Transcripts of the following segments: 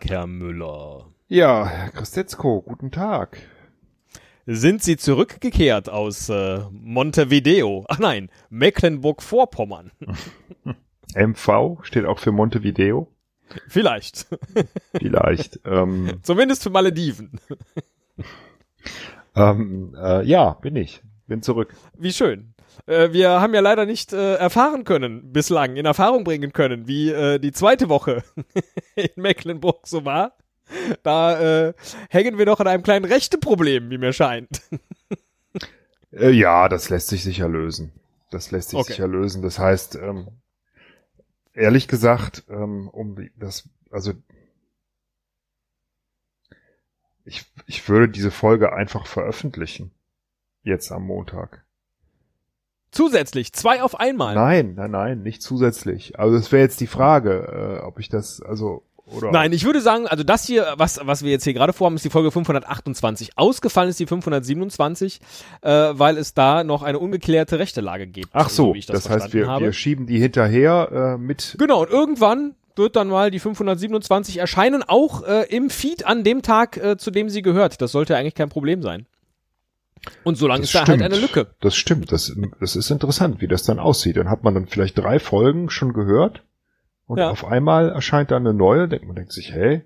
Tag, Herr Müller. Ja, Herr Christetzko, guten Tag. Sind Sie zurückgekehrt aus äh, Montevideo? Ach nein, Mecklenburg-Vorpommern. MV steht auch für Montevideo. Vielleicht. Vielleicht. ähm, Zumindest für Malediven. ähm, äh, ja, bin ich. Bin zurück. Wie schön. Äh, wir haben ja leider nicht äh, erfahren können, bislang, in Erfahrung bringen können, wie äh, die zweite Woche in Mecklenburg so war. Da äh, hängen wir noch an einem kleinen Rechteproblem, wie mir scheint. Äh, ja, das lässt sich sicher lösen. Das lässt sich Okay. sicher lösen. Das heißt, ähm, ehrlich gesagt, ähm, um das, also ich, ich würde diese Folge einfach veröffentlichen. Jetzt am Montag. Zusätzlich, zwei auf einmal. Nein, nein, nein, nicht zusätzlich. Also es wäre jetzt die Frage, äh, ob ich das, also, oder. Nein, ich würde sagen, also das hier, was, was wir jetzt hier gerade vorhaben, ist die Folge 528. Ausgefallen ist die 527, äh, weil es da noch eine ungeklärte Rechtelage gibt. Ach so, wie ich das, heißt, wir, habe. wir schieben die hinterher äh, mit. Genau, und irgendwann wird dann mal die 527 erscheinen, auch äh, im Feed an dem Tag, äh, zu dem sie gehört. Das sollte eigentlich kein Problem sein. Und solange ist da halt eine Lücke. Das stimmt. Das, das ist interessant, wie das dann aussieht. Dann hat man dann vielleicht drei Folgen schon gehört und Ja. auf einmal erscheint dann eine neue. Denkt man denkt sich, hey,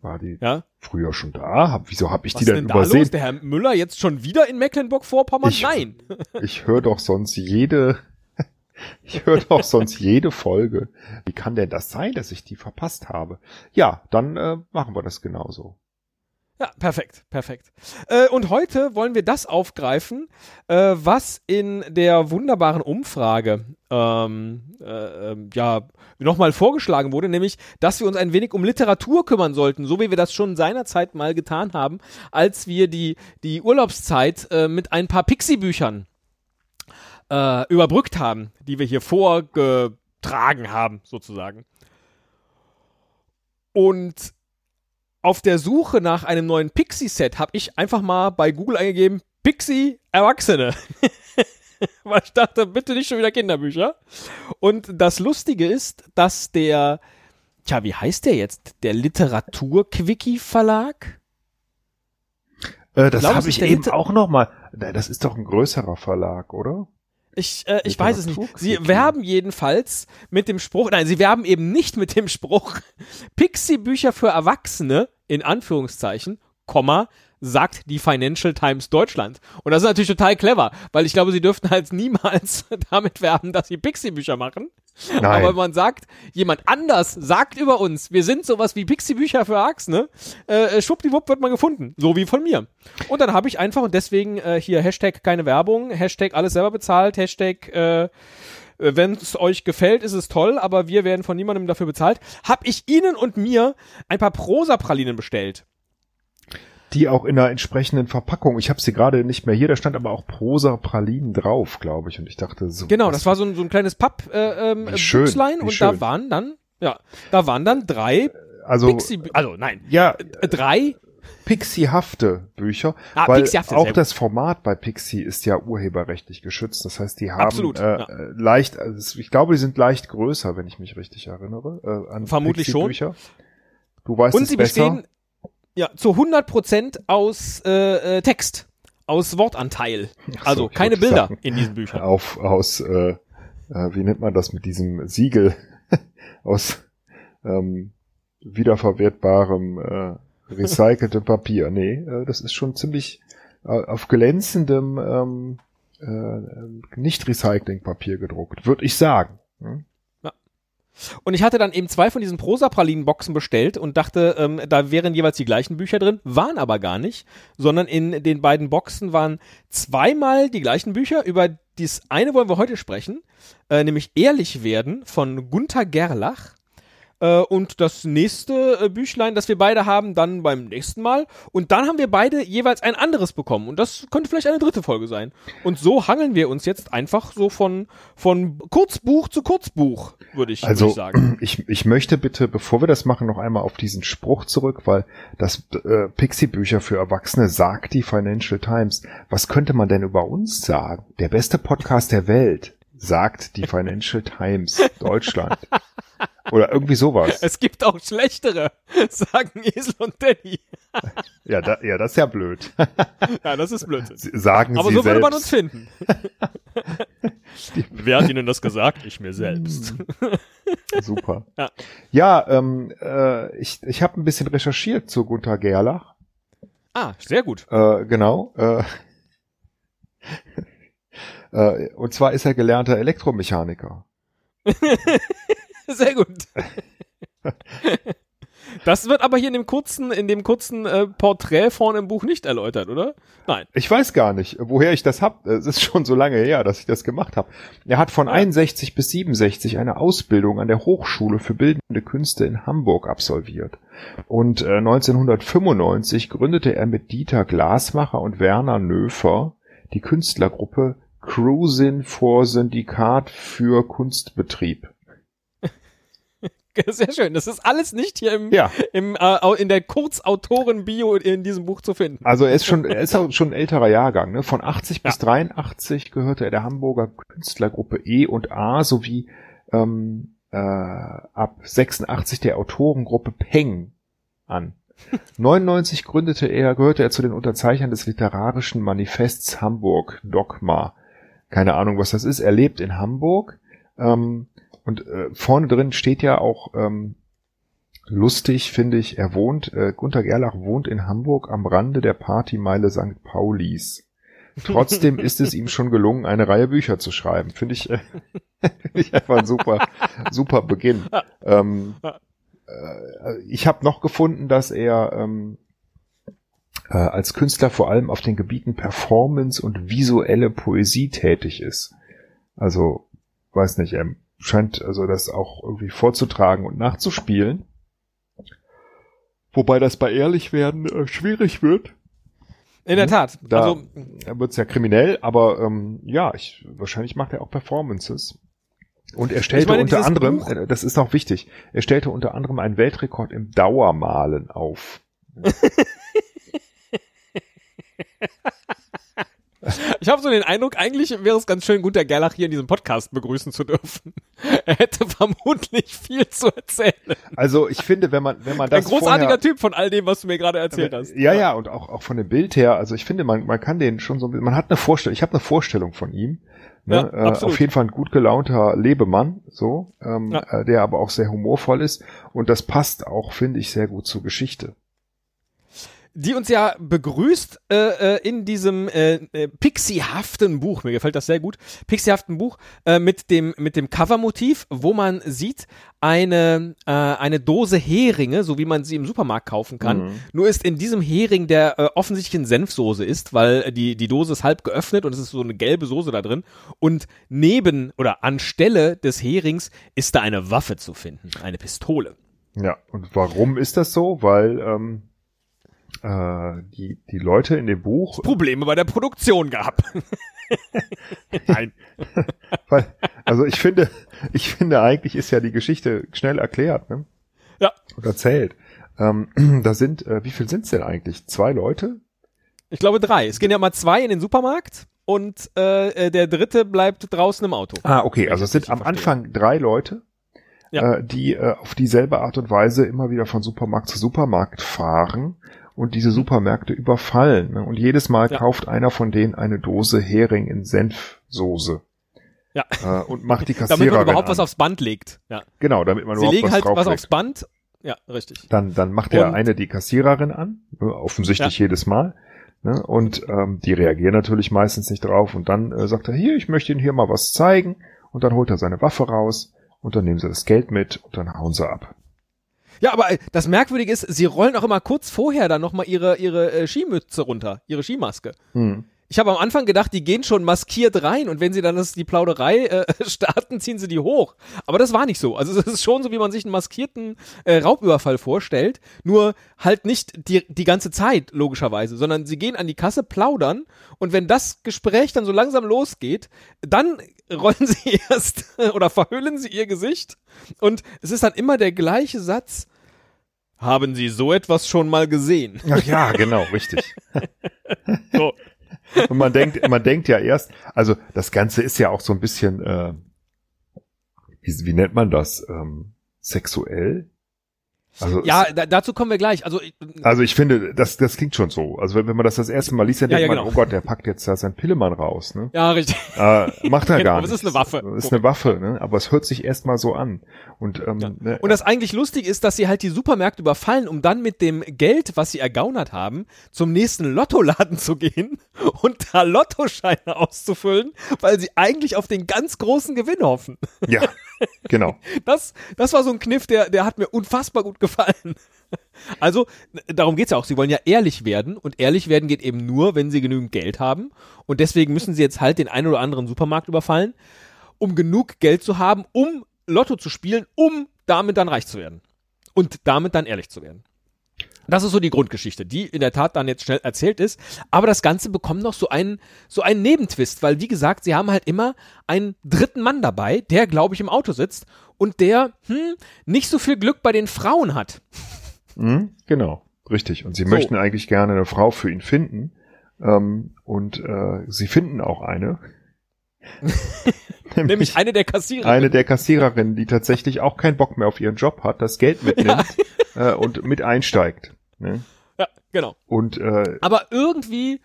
war die Ja. früher schon da? Hab, wieso habe ich Was die dann denn da übersehen? los? Der Herr Müller jetzt schon wieder in Mecklenburg-Vorpommern? Nein. Ich höre doch sonst jede, ich höre doch sonst jede Folge. Wie kann denn das sein, dass ich die verpasst habe? Ja, dann äh, machen wir das genauso. Ja, perfekt, perfekt. Äh, und heute wollen wir das aufgreifen, äh, was in der wunderbaren Umfrage ähm, äh, ähm, ja nochmal vorgeschlagen wurde, nämlich, dass wir uns ein wenig um Literatur kümmern sollten, so wie wir das schon seinerzeit mal getan haben, als wir die, die Urlaubszeit äh, mit ein paar Pixie-Büchern äh, überbrückt haben, die wir hier vorgetragen haben, sozusagen. Und auf der Suche nach einem neuen Pixie-Set habe ich einfach mal bei Google eingegeben, Pixie Erwachsene. Weil ich dachte, bitte nicht schon wieder Kinderbücher. Und das Lustige ist, dass der, tja, wie heißt der jetzt? Der Literatur-Quickie-Verlag? Äh, das habe ich eben Liter- auch noch mal. Das ist doch ein größerer Verlag, oder? Ich, äh, ich weiß es nicht. Sie werben jedenfalls mit dem Spruch, nein, sie werben eben nicht mit dem Spruch, Pixie-Bücher für Erwachsene, in Anführungszeichen, Komma, sagt die Financial Times Deutschland. Und das ist natürlich total clever, weil ich glaube, sie dürften halt niemals damit werben, dass sie Pixie-Bücher machen. Nein. Aber man sagt, jemand anders sagt über uns, wir sind sowas wie Pixie-Bücher für Erwachsene, äh, schwuppdiwupp wird man gefunden. So wie von mir. Und dann habe ich einfach, und deswegen äh, hier Hashtag keine Werbung, Hashtag alles selber bezahlt, Hashtag äh, wenn es euch gefällt, ist es toll, aber wir werden von niemandem dafür bezahlt, habe ich Ihnen und mir ein paar Prosa-Pralinen bestellt. Die auch in einer entsprechenden Verpackung. Ich habe sie gerade nicht mehr hier, da stand aber auch Prosa Pralinen drauf, glaube ich. Und ich dachte so. Genau, das war so ein, so ein kleines Papp äh, ähm, schön, und schön. da waren dann, ja, da waren dann drei also Pixie, also nein, ja, äh, drei Pixiehafte Bücher, Ah, weil Pixiehafte, auch das Format bei Pixie ist ja urheberrechtlich geschützt. Das heißt, die haben Absolut, äh, ja. leicht, also ich glaube, die sind leicht größer, wenn ich mich richtig erinnere. Äh, an Vermutlich schon. Pixie-Bücher. Du weißt Und es sie besser. bestehen ja zu 100% aus äh, äh, Text, aus Wortanteil. So, also keine Bilder sagen, in diesen Büchern. auf aus äh, äh, wie nennt man das mit diesem Siegel aus ähm, wiederverwertbarem äh, recyceltem Papier. Nee, äh, das ist schon ziemlich äh, auf glänzendem ähm, äh, nicht Recyclingpapier gedruckt, würde ich sagen. Hm? Und ich hatte dann eben zwei von diesen Prosa-Pralinen-Boxen bestellt und dachte, ähm, da wären jeweils die gleichen Bücher drin, waren aber gar nicht, sondern in den beiden Boxen waren zweimal die gleichen Bücher. Über das eine wollen wir heute sprechen, äh, nämlich Ehrlich werden von Gunther Gerlach. Äh, und das nächste äh, Büchlein, das wir beide haben, dann beim nächsten Mal. Und dann haben wir beide jeweils ein anderes bekommen. Und das könnte vielleicht eine dritte Folge sein. Und so hangeln wir uns jetzt einfach so von, von Kurzbuch zu Kurzbuch, würde ich, würd Also ich sagen. ich, ich möchte bitte, bevor wir das machen, noch einmal auf diesen Spruch zurück, weil das äh, Pixie-Bücher für Erwachsene sagt die Financial Times. Was könnte man denn über uns sagen? Der beste Podcast der Welt, sagt die Financial Times Deutschland. Oder irgendwie sowas. Es gibt auch schlechtere, sagen Esel und Danny. Ja, da, ja das ist ja blöd. Ja, das ist blöd. Sagen Aber Sie so würde man uns finden. Wer hat Ihnen das gesagt? Ich mir selbst. Super. Ja. Ja, ähm, äh, ich, ich habe ein bisschen recherchiert zu Gunther Gerlach. Ah, sehr gut. Äh, genau. Äh, äh, und zwar ist er gelernter Elektromechaniker. Sehr gut. Das wird aber hier in dem kurzen, in dem kurzen äh, Porträt vorne im Buch nicht erläutert, oder? Nein. Ich weiß gar nicht, woher ich das hab. Es ist schon so lange her, dass ich das gemacht habe. Er hat von 61 bis 67 eine Ausbildung an der Hochschule für Bildende Künste in Hamburg absolviert. Und äh, 1995 gründete er mit Dieter Glasmacher und Werner Nöfer die Künstlergruppe Cruisin vor Syndikat für Kunstbetrieb. Sehr schön. Das ist alles nicht hier im, Ja. im, äh, in der Kurzautoren-Bio in diesem Buch zu finden. Also er ist schon, er ist auch schon ein älterer Jahrgang. Ne? Von 80 bis 83 gehörte er der Hamburger Künstlergruppe E und A sowie ähm, äh, ab 86 der Autorengruppe Peng an. 99 gründete er, gehörte er zu den Unterzeichnern des literarischen Manifests Hamburg Dogma. Keine Ahnung, was das ist. Er lebt in Hamburg. Ähm, und äh, vorne drin steht ja auch ähm, lustig, finde ich, er wohnt, äh, Gunter Gerlach wohnt in Hamburg am Rande der Partymeile St. Paulis. Trotzdem ist es ihm schon gelungen, eine Reihe Bücher zu schreiben. Finde ich, äh, finde ich einfach ein super, super Beginn. Ähm, äh, ich habe noch gefunden, dass er ähm, äh, als Künstler vor allem auf den Gebieten Performance und visuelle Poesie tätig ist. Also, weiß nicht, er scheint also das auch irgendwie vorzutragen und nachzuspielen. Wobei das bei ehrlich werden äh, schwierig wird. In der Tat. Da also, wird's ja kriminell, aber ähm, ja, ich, wahrscheinlich macht er auch Performances. Und er stellte meine, unter anderem, Buch- äh, das ist auch wichtig, er stellte unter anderem einen Weltrekord im Dauermalen auf. ich habe so den Eindruck, eigentlich wäre es ganz schön, Gunter Gerlach hier in diesem Podcast begrüßen zu dürfen. Er hätte vermutlich viel zu erzählen. Also ich finde, wenn man, wenn man Ein das großartiger vorher, Typ von all dem, was du mir gerade erzählt hast. Ja, ja, und auch, auch von dem Bild her, also ich finde, man, man kann den schon so, man hat eine Vorstellung, ich habe eine Vorstellung von ihm. Ne? Ja, äh, auf jeden Fall ein gut gelaunter Lebemann, so, ähm, Ja. äh, der aber auch sehr humorvoll ist. Und das passt auch, finde ich, sehr gut zur Geschichte. Die uns ja begrüßt äh, äh, in diesem äh, äh, pixiehaften Buch. Mir gefällt das sehr gut. Pixiehaften Buch äh, mit dem mit dem Covermotiv, wo man sieht eine äh, eine Dose Heringe, so wie man sie im Supermarkt kaufen kann. Mhm. Nur ist in diesem Hering der äh, offensichtlich in Senfsoße ist, weil äh, die die Dose ist halb geöffnet und es ist so eine gelbe Soße da drin. Und neben oder anstelle des Herings ist da eine Waffe zu finden, eine Pistole. Ja, und warum ist das so? Weil ähm, äh, die, die Leute in dem Buch, Probleme bei der Produktion gab. Nein. weil, also ich finde, ich finde eigentlich ist ja die Geschichte schnell erklärt, ne? Ja. Und erzählt. Ähm, da sind, äh, wie viel sind's denn eigentlich? Zwei Leute? Ich glaube drei. Es gehen ja mal zwei in den Supermarkt und äh, äh, der dritte bleibt draußen im Auto. Ah, okay, also es sind am verstehe. Anfang drei Leute, Ja. äh, die äh, auf dieselbe Art und Weise immer wieder von Supermarkt zu Supermarkt fahren und diese Supermärkte überfallen. Ne? Und jedes Mal. Ja. kauft einer von denen eine Dose Hering in Senfsoße. Ja. Äh, und macht die Damit Kassiererin man überhaupt an. was aufs Band legt. Ja. Genau, damit man Sie überhaupt legen was halt was aufs Band. Ja, richtig. Dann, dann macht der Und- eine die Kassiererin an, ne, offensichtlich jedes Mal. Ne, und ähm, die reagieren natürlich meistens nicht drauf. Und dann äh, sagt er, hier, ich möchte Ihnen hier mal was zeigen. Und dann holt er seine Waffe raus und dann nehmen sie das Geld mit und dann hauen sie ab. Ja, aber äh, das Merkwürdige ist, sie rollen auch immer kurz vorher dann nochmal ihre, ihre äh, Skimütze runter, ihre Skimaske. Hm. Ich habe am Anfang gedacht, die gehen schon maskiert rein und wenn sie dann das, die Plauderei äh, starten, ziehen sie die hoch. Aber das war nicht so. Also es ist schon so, wie man sich einen maskierten äh, Raubüberfall vorstellt, nur halt nicht die, die ganze Zeit, logischerweise, sondern sie gehen an die Kasse, plaudern und wenn das Gespräch dann so langsam losgeht, dann rollen sie erst oder verhüllen sie ihr Gesicht und es ist dann immer der gleiche Satz. Haben Sie so etwas schon mal gesehen? Ach ja, genau, richtig. So. Und man denkt, man denkt ja erst, also das Ganze ist ja auch so ein bisschen, äh, wie, wie nennt man das? Ähm, sexuell? Also ja, da, dazu kommen wir gleich. Also, also ich finde, das, das klingt schon so. Also wenn, wenn man das das erste Mal liest, dann ja, denkt ja, man, genau. oh Gott, der packt jetzt da sein Pillemann raus. Ne? Ja, richtig. Äh, macht er genau, gar nicht. Aber es ist eine Waffe. Es ist eine Waffe, ne? aber es hört sich erstmal so an. Und, ähm, ja. ne, und das eigentlich lustig ist, dass sie halt die Supermärkte überfallen, um dann mit dem Geld, was sie ergaunert haben, zum nächsten Lottoladen zu gehen und da Lottoscheine auszufüllen, weil sie eigentlich auf den ganz großen Gewinn hoffen. Ja, genau. Das, das war so ein Kniff, der, der hat mir unfassbar gut gefallen. Also, darum geht's ja auch. Sie wollen ja ehrlich werden und ehrlich werden geht eben nur, wenn sie genügend Geld haben. Und deswegen müssen sie jetzt halt den einen oder anderen Supermarkt überfallen, um genug Geld zu haben, um Lotto zu spielen, um damit dann reich zu werden. Und damit dann ehrlich zu werden. Das ist so die Grundgeschichte, die in der Tat dann jetzt schnell erzählt ist. Aber das Ganze bekommt noch so einen, so einen Nebentwist, weil wie gesagt, sie haben halt immer einen dritten Mann dabei, der, glaube ich, im Auto sitzt und der, hm, nicht so viel Glück bei den Frauen hat. Mhm, genau, richtig. Und sie so. möchten eigentlich gerne eine Frau für ihn finden. Ähm, und äh, sie finden auch eine. Nämlich, Nämlich, eine der Kassiererinnen. Eine der Kassiererinnen, die tatsächlich auch keinen Bock mehr auf ihren Job hat, das Geld mitnimmt ja. Äh, und mit einsteigt. Ne? Ja, genau. Und äh, aber irgendwie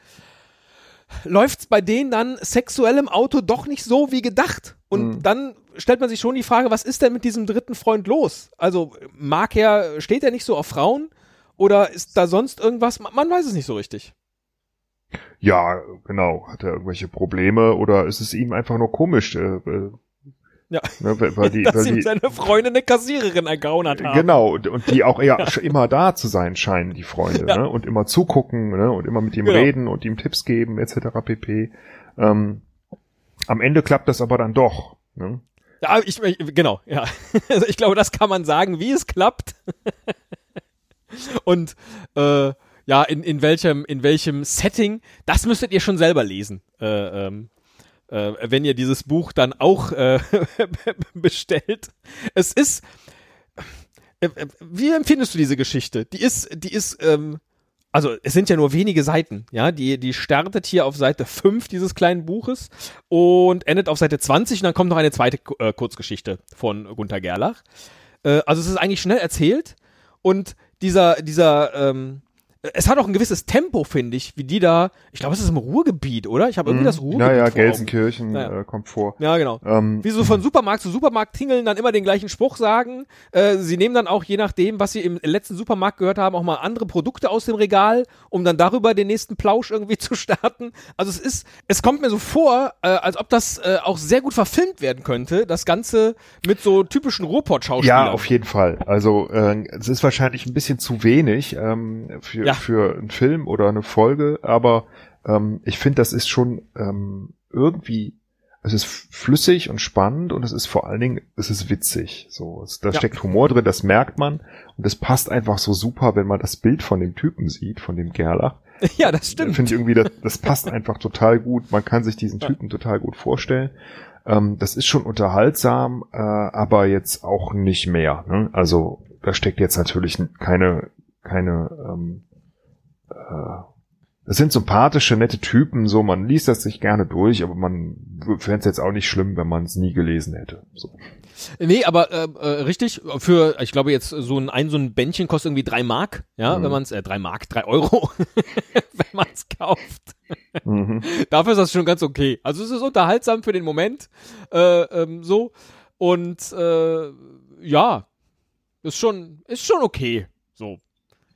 läuft's bei denen dann sexuell im Auto doch nicht so wie gedacht. Und mhm. dann stellt man sich schon die Frage, was ist denn mit diesem dritten Freund los? Also mag er, steht er nicht so auf Frauen? Oder ist da sonst irgendwas? Man weiß es nicht so richtig. Ja, genau. Hat er irgendwelche Probleme oder ist es ihm einfach nur komisch? Äh, äh, ja. Ne, weil die, Dass weil ihm die, seine Freundin eine Kassiererin ergaunert haben. Genau, und, und die auch eher ja. immer da zu sein scheinen, die Freunde, ja. ne? Und immer zugucken, ne? Und immer mit ihm genau. reden und ihm Tipps geben, etc. pp. Ähm, am Ende klappt das aber dann doch. Ne? Ja, ich, genau, ja. Also ich glaube, das kann man sagen, wie es klappt. und äh, ja, in, in welchem, in welchem Setting, das müsstet ihr schon selber lesen. Äh, ähm, äh, wenn ihr dieses Buch dann auch äh, bestellt. Es ist. Äh, äh, wie empfindest du diese Geschichte? Die ist, die ist, ähm, also es sind ja nur wenige Seiten, ja, die, die startet hier auf Seite 5 dieses kleinen Buches und endet auf Seite 20 und dann kommt noch eine zweite äh, Kurzgeschichte von Gunther Gerlach. Äh, also es ist eigentlich schnell erzählt und dieser, dieser, ähm, es hat auch ein gewisses Tempo, finde ich, wie die da, ich glaube, es ist im Ruhrgebiet, oder? Ich habe irgendwie mhm. das Ruhrgebiet. Ja, ja, Gelsenkirchen naja. äh, kommt vor. Ja, genau. Ähm, wie so von Supermarkt zu Supermarkt tingeln, dann immer den gleichen Spruch sagen. Äh, sie nehmen dann auch, je nachdem, was sie im letzten Supermarkt gehört haben, auch mal andere Produkte aus dem Regal, um dann darüber den nächsten Plausch irgendwie zu starten. Also es ist, es kommt mir so vor, äh, als ob das äh, auch sehr gut verfilmt werden könnte, das Ganze mit so typischen Ruhrpott-Schauspielern. Ja, auf jeden Fall. Also äh, es ist wahrscheinlich ein bisschen zu wenig ähm, für, ja für einen Film oder eine Folge, aber ähm, ich finde, das ist schon ähm, irgendwie, es ist flüssig und spannend und es ist vor allen Dingen, es ist witzig. So, es, da ja. steckt Humor drin, das merkt man und es passt einfach so super, wenn man das Bild von dem Typen sieht, von dem Gerlach. Ja, das stimmt. Finde ich irgendwie, das, das passt einfach total gut. Man kann sich diesen Typen ja. total gut vorstellen. Ähm, das ist schon unterhaltsam, äh, aber jetzt auch nicht mehr. Ne? Also da steckt jetzt natürlich keine keine ähm, äh, das sind sympathische, nette Typen, so, man liest das sich gerne durch, aber man fände es jetzt auch nicht schlimm, wenn man es nie gelesen hätte. So. Nee, aber äh, äh, richtig, für, ich glaube jetzt so ein, ein so ein Bändchen kostet irgendwie drei Mark, ja, mhm. wenn man es, äh, drei Mark, drei Euro, wenn man es kauft. Mhm. Dafür ist das schon ganz okay. Also es ist unterhaltsam für den Moment, äh, ähm, so, und äh, ja, ist schon, ist schon okay, so.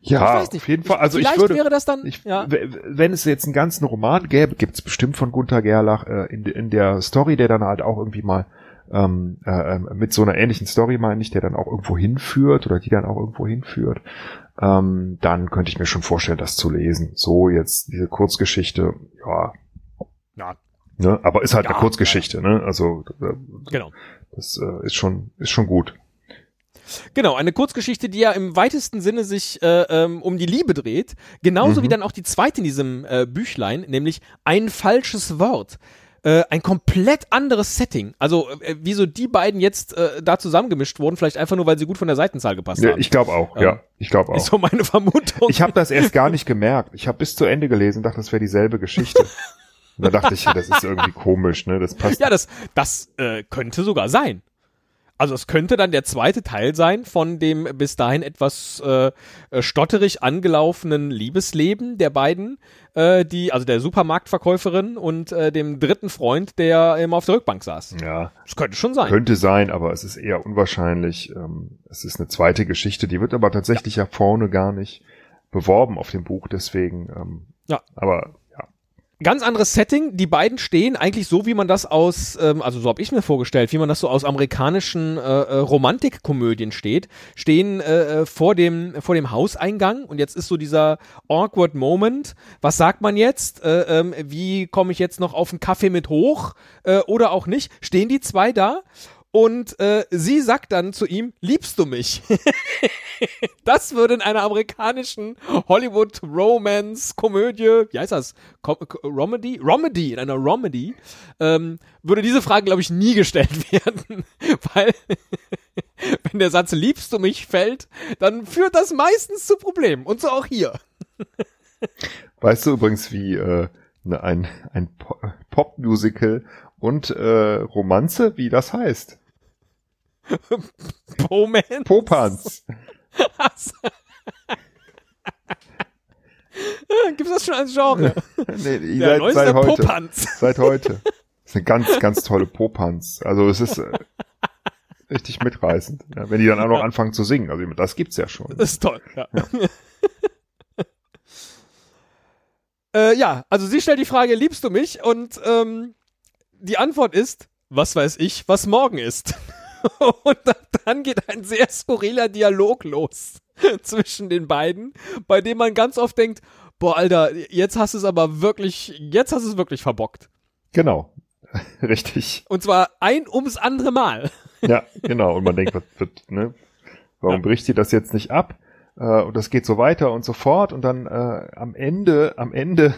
Ja, auf jeden Fall. Also ich würde, wäre das dann, ich, ja. wenn es jetzt einen ganzen Roman gäbe, gibt's bestimmt von Gunther Gerlach äh, in, in der Story, der dann halt auch irgendwie mal ähm, äh, ähm, mit so einer ähnlichen Story meine ich, der dann auch irgendwo hinführt oder die dann auch irgendwo hinführt, ähm, dann könnte ich mir schon vorstellen, das zu lesen. So jetzt diese Kurzgeschichte, ja, ja. Ne, aber ist halt ja, eine Kurzgeschichte, ja. ne? Also äh, genau. das äh, ist schon ist schon gut. Genau, eine Kurzgeschichte, die ja im weitesten Sinne sich äh, ähm, um die Liebe dreht. Genauso mhm. wie dann auch die zweite in diesem äh, Büchlein, nämlich ein falsches Wort. äh, ein komplett anderes Setting. Also äh, wieso die beiden jetzt äh, da zusammengemischt wurden, vielleicht einfach nur, weil sie gut von der Seitenzahl gepasst Ja, haben. ich glaube auch, Ähm, ja. Ich glaube auch. Ist so meine Vermutung. Ich habe das erst gar nicht gemerkt. Ich habe bis zu Ende gelesen und dachte, das wäre dieselbe Geschichte. Und da dachte ich, das ist irgendwie komisch, ne? Das passt. ja, das, das äh, könnte sogar sein. Also es könnte dann der zweite Teil sein von dem bis dahin etwas äh, äh, stotterig angelaufenen Liebesleben der beiden, äh, die, also der Supermarktverkäuferin und äh, dem dritten Freund, der immer auf der Rückbank saß. Ja, Das könnte schon sein. könnte sein, aber es ist eher unwahrscheinlich. Ähm, es ist eine zweite Geschichte, die wird aber tatsächlich ja vorne gar nicht beworben auf dem Buch, deswegen. Ähm, Ja. Aber ja, Ganz anderes Setting. Die beiden stehen eigentlich so, wie man das aus, ähm, also so habe ich mir vorgestellt, wie man das so aus amerikanischen äh, äh, Romantikkomödien steht, stehen äh, äh, vor dem vor dem Hauseingang und jetzt ist so dieser awkward Moment. Was sagt man jetzt? Äh, ähm, wie komme ich jetzt noch auf einen Kaffee mit hoch äh, oder auch nicht? Stehen die zwei da? Und äh, sie sagt dann zu ihm, liebst du mich? das würde in einer amerikanischen Hollywood-Romance-Komödie, wie heißt das? Com Romedy? Romedy, in einer Romedy, ähm, würde diese Frage, glaube ich, nie gestellt werden. Weil, wenn der Satz liebst du mich fällt, dann führt das meistens zu Problemen. Und so auch hier. weißt du übrigens, wie äh, ne, ein, ein Po- Pop-Musical und äh, Romanze, wie das heißt? Poman. Popanz. Gibt's das schon als Genre? nee, Der seit, neueste seit heute. Popanz. Seit heute. Das ist eine ganz, ganz tolle Popanz. Also es ist äh, richtig mitreißend. Ja, wenn die dann auch noch anfangen zu singen. Also das gibt's ja schon. Das ist toll, ja. äh, ja, also sie stellt die Frage, liebst du mich? Und ähm, die Antwort ist, was weiß ich, was morgen ist. Und dann geht ein sehr skurriler Dialog los zwischen den beiden, bei dem man ganz oft denkt, boah, Alter, jetzt hast du es aber wirklich, jetzt hast du es wirklich verbockt. Genau. Richtig. Und zwar ein ums andere Mal. Ja, genau. Und man denkt, was wird, ne? Warum Ja. bricht sie das jetzt nicht ab? Äh, und das geht so weiter und so fort. Und dann äh, am Ende, am Ende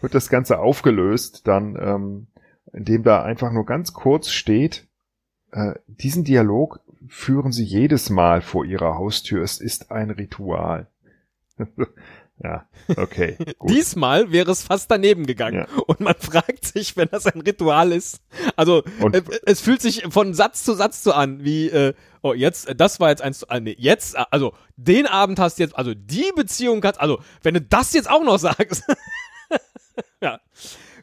wird das Ganze aufgelöst, dann, ähm, indem da einfach nur ganz kurz steht, diesen Dialog führen sie jedes Mal vor ihrer Haustür. Es ist ein Ritual. ja, okay. Gut. Diesmal wäre es fast daneben gegangen. Ja. Und man fragt sich, wenn das ein Ritual ist. Also Und- äh, es fühlt sich von Satz zu Satz so an, wie, äh, oh, jetzt, äh, das war jetzt eins zu, äh, nee, jetzt, äh, also den Abend hast du jetzt, also die Beziehung kannst, also wenn du das jetzt auch noch sagst. ja.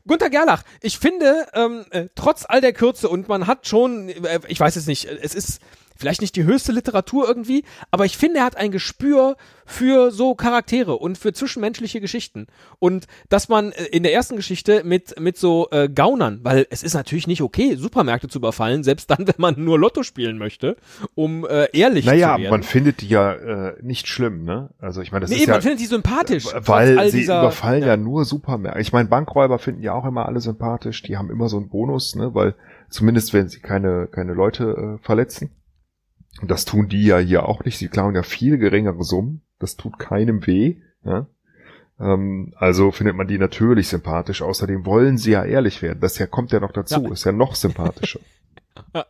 Gunter Gerlach, ich finde, ähm, äh, trotz all der Kürze und man hat schon, äh, ich weiß es nicht, äh, es ist vielleicht nicht die höchste Literatur irgendwie, aber ich finde, er hat ein Gespür für so Charaktere und für zwischenmenschliche Geschichten. Und dass man äh, in der ersten Geschichte mit, mit so äh, Gaunern, weil es ist natürlich nicht okay, Supermärkte zu überfallen, selbst dann, wenn man nur Lotto spielen möchte, um äh, ehrlich naja, zu aber werden. man findet die ja äh, nicht schlimm, ne? Also ich meine, das nee, ist eben, ja man findet die sympathisch. trotz Weil sie dieser- überfallen ja. nur Supermärkte. Ich meine, Bankräuber finden ja auch immer alle sympathisch. Die haben immer so einen Bonus, ne? Weil zumindest wenn sie keine, keine Leute äh, verletzen. Und das tun die ja hier auch nicht. Sie klauen ja viel geringere Summen. Das tut keinem weh. Ja? Ähm, also findet man die natürlich sympathisch. Außerdem wollen sie ja ehrlich werden. Das ja, kommt ja noch dazu. Ja. Ist ja noch sympathischer.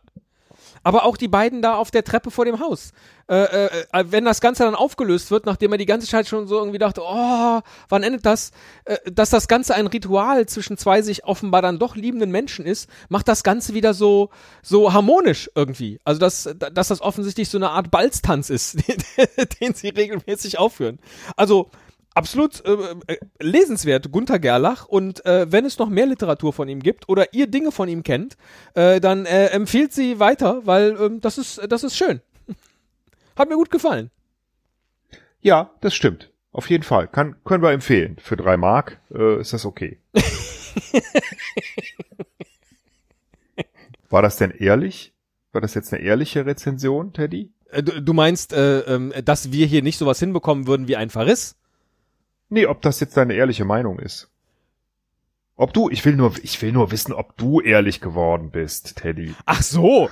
Aber auch die beiden da auf der Treppe vor dem Haus. Äh, äh, äh, wenn das Ganze dann aufgelöst wird, nachdem er die ganze Zeit schon so irgendwie dachte, oh, wann endet das? Äh, dass das Ganze ein Ritual zwischen zwei sich offenbar dann doch liebenden Menschen ist, macht das Ganze wieder so, so harmonisch irgendwie. Also, dass, dass das offensichtlich so eine Art Balztanz ist, den sie regelmäßig aufführen. Also, absolut äh, äh, lesenswert, Gunther Gerlach. Und äh, wenn es noch mehr Literatur von ihm gibt oder ihr Dinge von ihm kennt, äh, dann äh, empfiehlt sie weiter, weil ähm, das ist das ist schön. Hat mir gut gefallen. ja, das stimmt. Auf jeden Fall. Kann, können wir empfehlen. Für drei Mark äh, ist das okay. War das denn ehrlich? War das jetzt eine ehrliche Rezension, Teddy? Äh, du, du meinst, äh, ähm, dass wir hier nicht sowas hinbekommen würden wie ein Verriss? Nee, ob das jetzt deine ehrliche Meinung ist. Ob du, ich will nur, ich will nur wissen, ob du ehrlich geworden bist, Teddy. Ach so.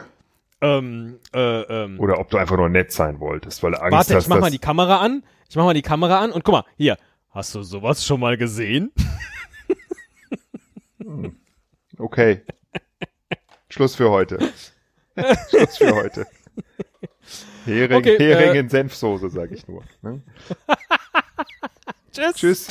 Ähm, äh, ähm. Oder ob du einfach nur nett sein wolltest, weil Angst Warte, hast, ich mach mal die Kamera an. Ich mach mal die Kamera an und guck mal, hier. Hast du sowas schon mal gesehen? Okay. Schluss für heute. Schluss für heute. Hering, Okay, Hering äh, in Senfsoße, sag ich nur. Ne? Tschüss. Tschüss.